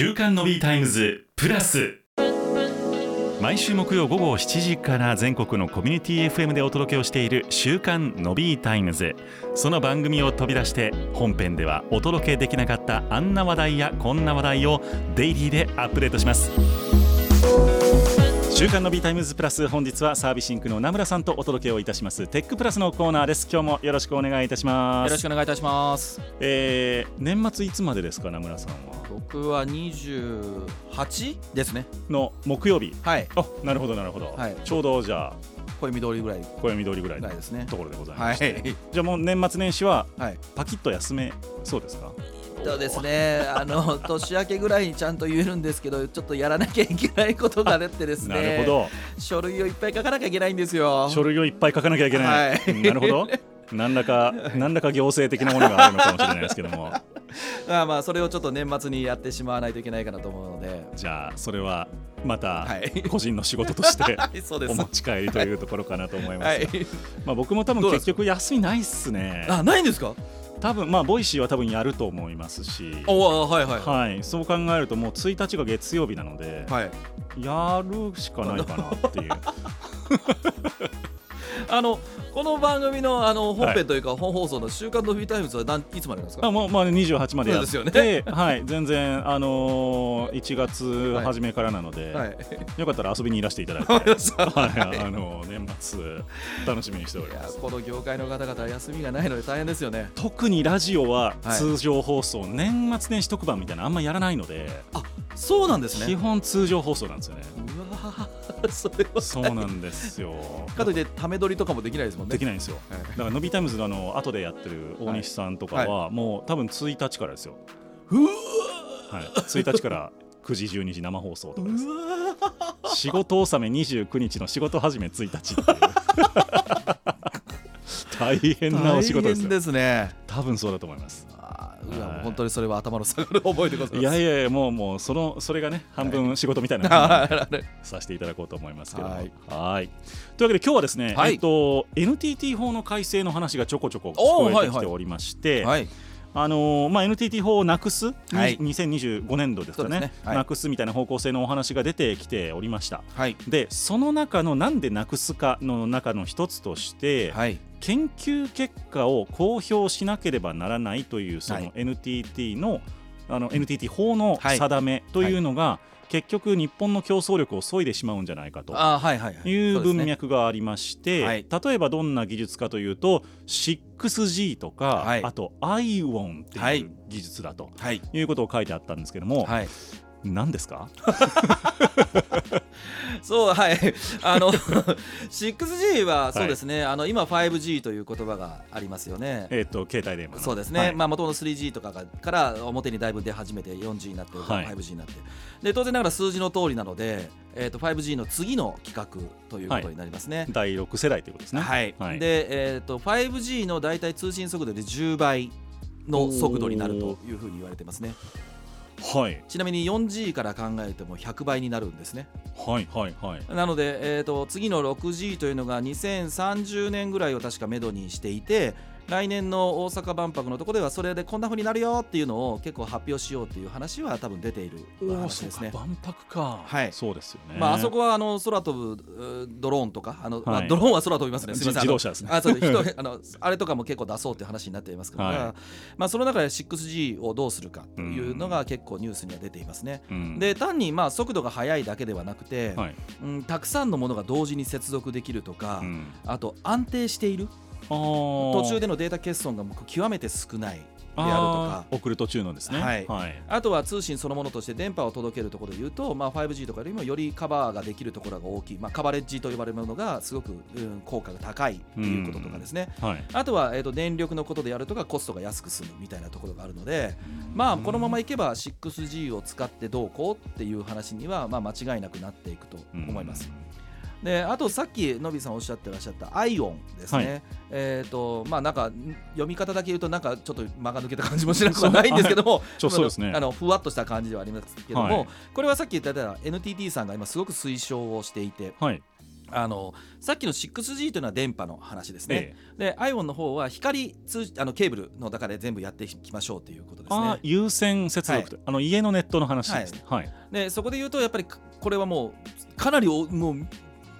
週刊ノビータイムズプラス。毎週木曜午後7時から全国のコミュニティ FM でお届けをしている週刊ノビータイムズ。その番組を飛び出して本編ではお届けできなかったあんな話題やこんな話題をデイリーでアップデートします。週刊ノビータイムズプラス本日はサービシンクの名村さんとお届けをいたします。テックプラスのコーナーです。今日もよろしくお願いいたします。よろしくお願いいたします。えー、年末いつまでですか名村さんは？僕は28ですね。の木曜日？はい。あなるほどなるほど、はい。ちょうどじゃあ暦通りぐらい。暦通りぐらいのぐらいですね。ところでございはいまして、じゃあもう年末年始ははい。パキッと休めそうですか？そうですね。あの 年明けぐらいにちゃんと言えるんですけどちょっとやらなきゃいけないことが出てですね。なるほど。書類をいっぱい書かなきゃいけないんですよ。書類をいっぱい書かなきゃいけない、はい。うんなるほど。何らか何らか行政的なものがあるのかもしれないですけども まあまあそれをちょっと年末にやってしまわないといけないかなと思うので。じゃあそれはまたはい。個人の仕事として お持ち帰りというところかなと思います。まあ、僕も多分結局休みないっすね。あないんですか？多分まあボイシーは多分やると思いますし。おはいはい。はい、そう考えるともう1日が月曜日なので、はい。やるしかないかなっていう あのこの番組のあの本編というか本放送の「週刊ノビータイムズ」は何いつまでなんですか？あもう、まあ、28までやって。そうですよはい、全然、あのー、1月初めからなので、はい。よかったら遊びにいらしていただいて、あの年末楽しみにしております。この業界の方々は休みがないので大変ですよね。特にラジオははい。通常放送、年末年始特番みたいなのあんまやらないので、そうなんですね。基本通常放送なんですよね。うわーそれは。そうなんですよ。かといってため撮りとかもできないですもんね。できないんですよ。はい。だから、ノビータイムズのあの後でやってる大西さんとかは、はもう多分1日からですよ。うわはい、1日から9時、12時生放送とかです。仕事納め29日の仕事始め1日っていう大変なお仕事ですですね。多分そうだと思います。い。もう本当にそれは頭の下がる覚えでございます。いやいやいやもうもうそのそれがね半分仕事みたいなはい。させていただこうと思いますけども。はい。はい。というわけで今日はですね、はい。えっと NTT 法の改正の話がちょこちょこ聞こえてきておりまして、はいあのーまあ、NTT 法をなくす、はい。に2025年度ですかね。ね。はい。なくすみたいな方向性のお話が出てきておりました。はい。でその中のなんでなくすかの中の一つとして、はい。研究結果を公表しなければならないというそのはい。NTT の,、あの NTT 法のはい。定めというのが、結局日本の競争力を削いでしまうんじゃないかと。いう文脈がありまして、はい。例えばどんな技術かというと 6G とか、はい。あと ION ってはい。いう技術だとはい。いうことを書いてあったんですけども、はい何ですか？そうはい。あの 6G はそうですね、あの今 5G という言葉がありますよね。えっ、と携帯電話の。そうですね、はい。まあ元々 3G とかがから表にだいぶ出始めて 4G になって、はい。5G になって。で当然ながら数字の通りなので、えー、と 5G の次の規格ということになりますね。第6世代ということですね。はい、はい。で、えー、と 5G の大体通信速度で10倍の速度になるというふうに言われてますねはい。ちなみに 4G から考えても100倍になるんですね。はいはいはい。なので、えー、と次の 6G というのが2030年ぐらいを確かめどにしていて来年の大阪万博のところではそれでこんな風になるよっていうのを結構発表しようっていう話は多分出ているおお話ですね。万博かはいそうですよねまあ、あそこはあの空飛ぶドローンとかあの、まあ、ドローンは空飛びますねすみません自動車ですねあそう人あのあれとかも結構出そうって話になっていますから、はいまあ、その中で 6G をどうするかというのが結構ニュースには出ていますね。うんで単にまあ速度が速いだけではなくて、はいうん、たくさんのものが同時に接続できるとか、うんあと安定している途途中でのデータ欠損がもう極めて少ないであるとか。送る途中のですね。はい。はい。あとは通信そのものとして電波を届けるところでいうと、まあ、5G とかよりもよりカバーができるところが大きい、まあ、カバレッジと呼ばれるものがすごく、うん効果が高いということとかですね、はい。あとは、えー、と電力のことでやるとかコストが安く済むみたいなところがあるので、まあ、このままいけば 6G を使ってどうこうっていう話には、まあ、間違いなくなっていくと思います。であとさっきのびさんおっしゃってらっしゃったアイオンですね、はい。えっ、とまあなんかん読み方だけ言うとなんかちょっと間が抜けた感じもしなくはないんですけどもちょ そうですね。あのふわっとした感じではありますけども、はい。これはさっき言ったような NTT さんが今すごく推奨をしていてはい。あのさっきの 6G というのは電波の話ですね、えで iPhone の方は光通あのケーブルの中で全部やっていきましょうということですね。有線接続と、あの家のネットの話ですね。はい、でそこで言うとやっぱりこれはもうかなりおもう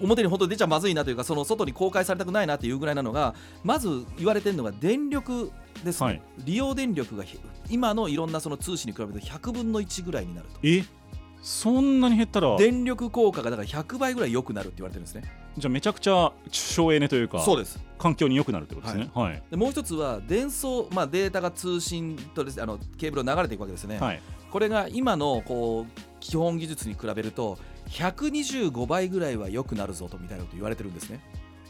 表に本当に出ちゃまずいなというかその外に公開されたくないなというぐらいなのがまず言われてるのが電力ですね、はい。利用電力がひ今のいろんなその通信に比べると100分の1ぐらいになると。え？そんなに減ったら？電力効果がだから100倍ぐらい良くなるって言われてるんですね。じゃあめちゃくちゃ省エネというかそうです。環境に良くなるってことですね。はい。でもう一つは伝送、まあ、データが通信とですあのケーブルを流れていくわけですね、はい。これが今のこう基本技術に比べると125倍ぐらいは良くなるぞとみたいなこと言われてるんですね。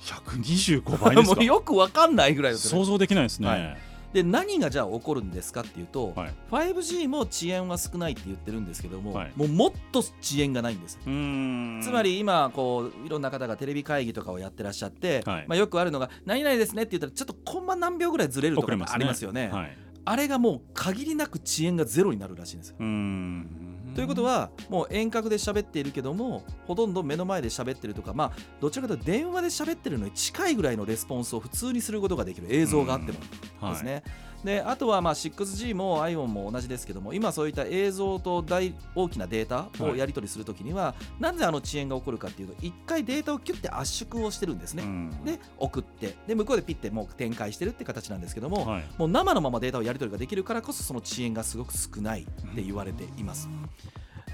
125倍です もかうよくわかんないぐらいですよね。想像できないですね、はい。で何がじゃあ起こるんですかっていうと、はい。5G も遅延は少ないって言ってるんですけども、はい。もうもっと遅延がないんです。つまり今こういろんな方がテレビ会議とかをやってらっしゃって、はい。まあ、よくあるのが「何々ですね」って言ったらちょっとコンマ何秒ぐらいずれるとかありますよね。はい。あれがもう限りなく遅延がゼロになるらしいんですよ。ということはもう遠隔で喋っているけどもほとんど目の前で喋ってるとかまあどちらかというと電話で喋ってるのに近いぐらいのレスポンスを普通にすることができる。映像があっても。はい。ですね。であとはまあ 6G も iPhone も同じですけども今そういった映像と大大きなデータをやり取りするときには、なぜあの遅延が起こるかっていうと一回データをキュッて圧縮をしてるんですね。うんで送ってで向こうでピッてもう展開してるって形なんですけども、はいもう生のままデータをやり取りができるからこそその遅延がすごく少ないって言われています。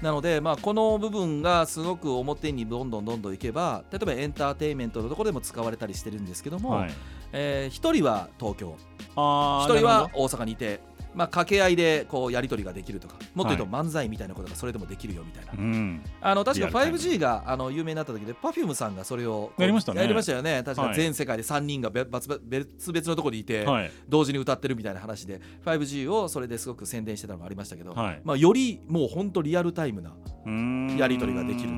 なので、まあ、この部分がすごく表にどんどんどんどんいけば例えばエンターテインメントのところでも使われたりしてるんですけども、はい。え1人は東京。あー1人は大阪にいて、まあ、掛け合いでこうやり取りができるとかもっと言うとは漫才みたいなことがそれでもできるよみたいな、どうん。あの確かリアルタイム 5G があの有名になった時で Perfume さんがそれをやりましたねやりましたよね確かはい全世界で3人が別々のところにいて、はい。同時に歌ってるみたいな話で 5G をそれですごく宣伝してたのがありましたけど、はい。まあ、よりもう本当リアルタイムなやり取りができる。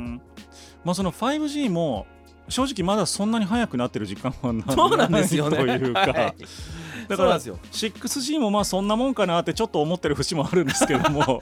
まあその 5G も正直まだそんなに速くなってる実感はなそうなんですよというか、はいだからそうなんですよ。6G もまあそんなもんかなってちょっと思ってる節もあるんですけども。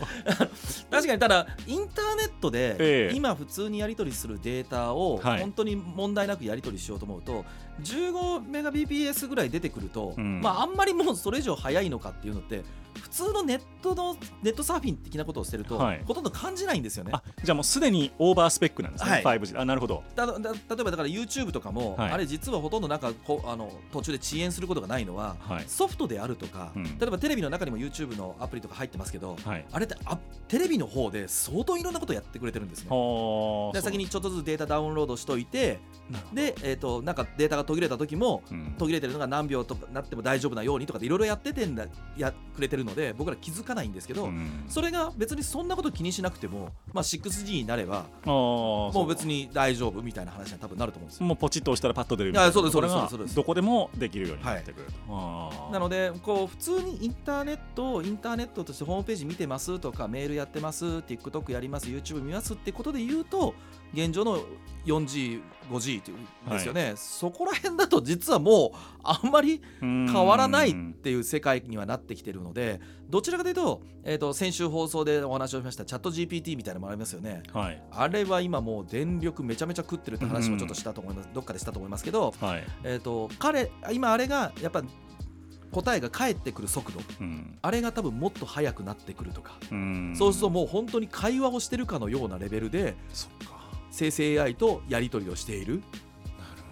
確かにただインターネットでええ。今普通にやり取りするデータをはい。本当に問題なくやり取りしようと思うと15メガ BPS ぐらい出てくると、うん。まああんまりもうそれ以上速いのかっていうのって普通のネットのネットサーフィン的なことをしてると、はい。ほとんど感じないんですよね。あじゃあもうすでにオーバースペックなんですね、はい。5G あなるほど。だだ例えばだから YouTube とかも、はい。あれ実はほとんどなんかこうあの途中で遅延することがないのは、はい。ソフトであるとか、うん。例えばテレビの中にも YouTube のアプリとか入ってますけど、はい。あれってあテレビの方で相当いろんなことやってくれてるんですね。はあで先にちょっとずつデータダウンロードしといてで、えー、となんかデータが途切れた時もうん。途切れてるのが何秒とかなっても大丈夫なようにとかでいろいろやっててんだやくれてるので僕ら気づかないんですけど、うん。それが別にそんなこと気にしなくても、まあ、6G になればもう別に大丈夫みたいな話には多分なると思うんですよ。もうポチッと押したらパッと出るみたいな。あそうですそうですこれがそうです。どこでもできるようになってくると、あー。なのでこう普通にインターネットをインターネットとしてホームページ見てますとかメールやってます TikTok やります YouTube 見ますってことで言うと現状の 4G、5G っていうんですよね、そこら辺だと実はもうあんまり変変わらないっていう世界にはなってきてるのでどちらかというと,、えー、と先週放送でお話をしましたチャット GPT みたいなのもありますよね。はい。あれは今もう電力めちゃめちゃ食ってるって話もちょっとしたと思います、どっかでしたと思いますけど、はい、えー、と彼今あれがやっぱ答えが返ってくる速度。うん。あれが多分もっと速くなってくるとか、うん。そうするともう本当に会話をしてるかのようなレベルでそっか生成 AI とやり取りをしている。なる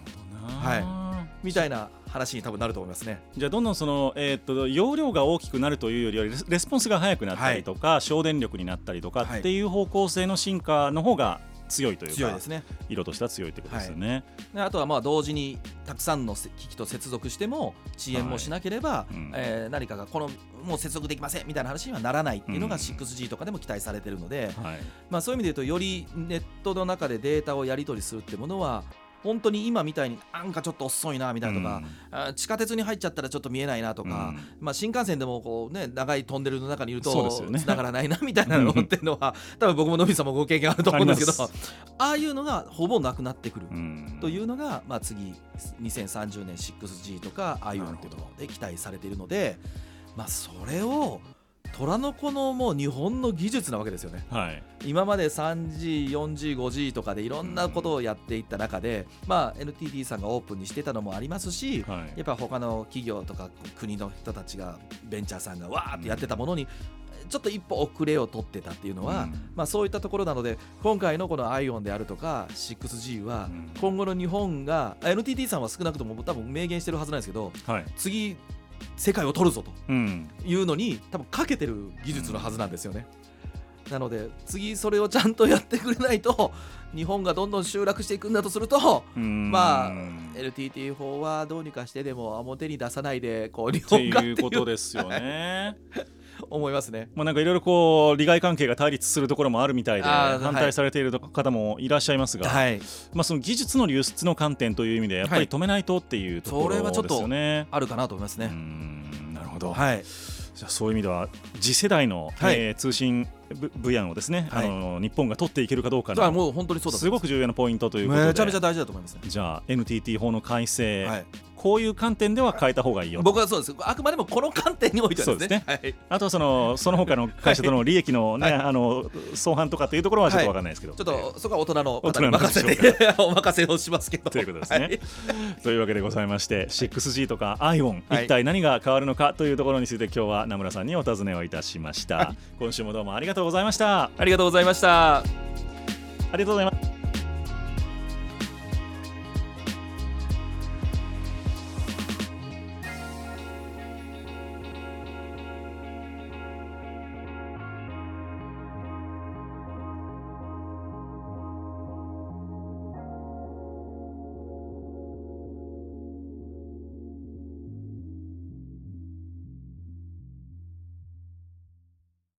ほどな、みたいな話に多分なると思いますね。じゃあどんどんその、えーっと容量が大きくなるというよりはレスポンスが速くなったりとか、省電力になったりとかはいっていう方向性の進化の方が強いというか、強いですね。色としては強いということですよね。であとはまあ同時にたくさんのせ機器と接続しても遅延もしなければ、うん。えー何かがこのもう接続できませんみたいな話にはならないっていうのがうん。6G とかでも期待されてるので、はい。まあ、そういう意味で言うとよりネットの中でデータをやり取りするってものは本当に今みたいになんかちょっと遅いなみたいなとか、あ地下鉄に入っちゃったらちょっと見えないなとか、うん。まあ、新幹線でもこう、ね、長いトンネルの中にいるとそうですよね。繋がらないなみたいなのっていうのは多分僕ものびさんもご経験あると思うんですけどありああいうのがほぼなくなってくる。うん。というのが、まあ、次2030年 6G とかうところで期待されているので、まあ、それを虎の子のもう日本の技術なわけですよね。はい。今まで 3G、4G、5G とかでいろんなことをやっていった中で、まあ、NTT さんがオープンにしてたのもありますし、はい。やっぱ他の企業とか国の人たちがベンチャーさんがわーってやってたものにちょっと一歩遅れを取ってたっていうのは、うん。まあ、そういったところなので今回のこの ION であるとか 6G はうん。今後の日本が NTT さんは少なくとも多分明言してるはずなんですけどはい。次世界を取るぞとうんいうのに多分かけてる技術のはずなんですよね。なので次それをちゃんとやってくれないと日本がどんどん集落していくんだとするとうんまあ NTT 法はどうにかしてでも表に出さないでこう日本がっていうことですよね。思いますね。まあなんかいろいろこう利害関係が対立するところもあるみたいで反対されている方もいらっしゃいますが、はい、まあその技術の流出の観点という意味でやっぱり止めないとっていうところそれはちょっとですよね。あるかなと思いますうね。んなるほど。はい、じゃあそういう意味では次世代の、はいえー通信分分野をですね、はいあの日本が取っていけるかどうかだからのもう本当にそうだとすごく重要なポイントということでめちゃめちゃ大事だと思いますね。じゃあ NTT 法の改正、はい、こういう観点では変えた方がいいよと。僕はそうです。あくまでもこの観点においてはですね。はい。あとはそのその他の会社との利益のね、はい。あの相反とかっていうところはちょっとわかんないですけど、ちょっとそこは大人の方に任せて お任せをしますけど。ということですね。はい。というわけでございまして 6G とか ION、はい。一体何が変わるのかというところについて今日は名村さんにお尋ねをいたしました、今週もどうもありがとうございました。ありがとうございました。ありがとうございました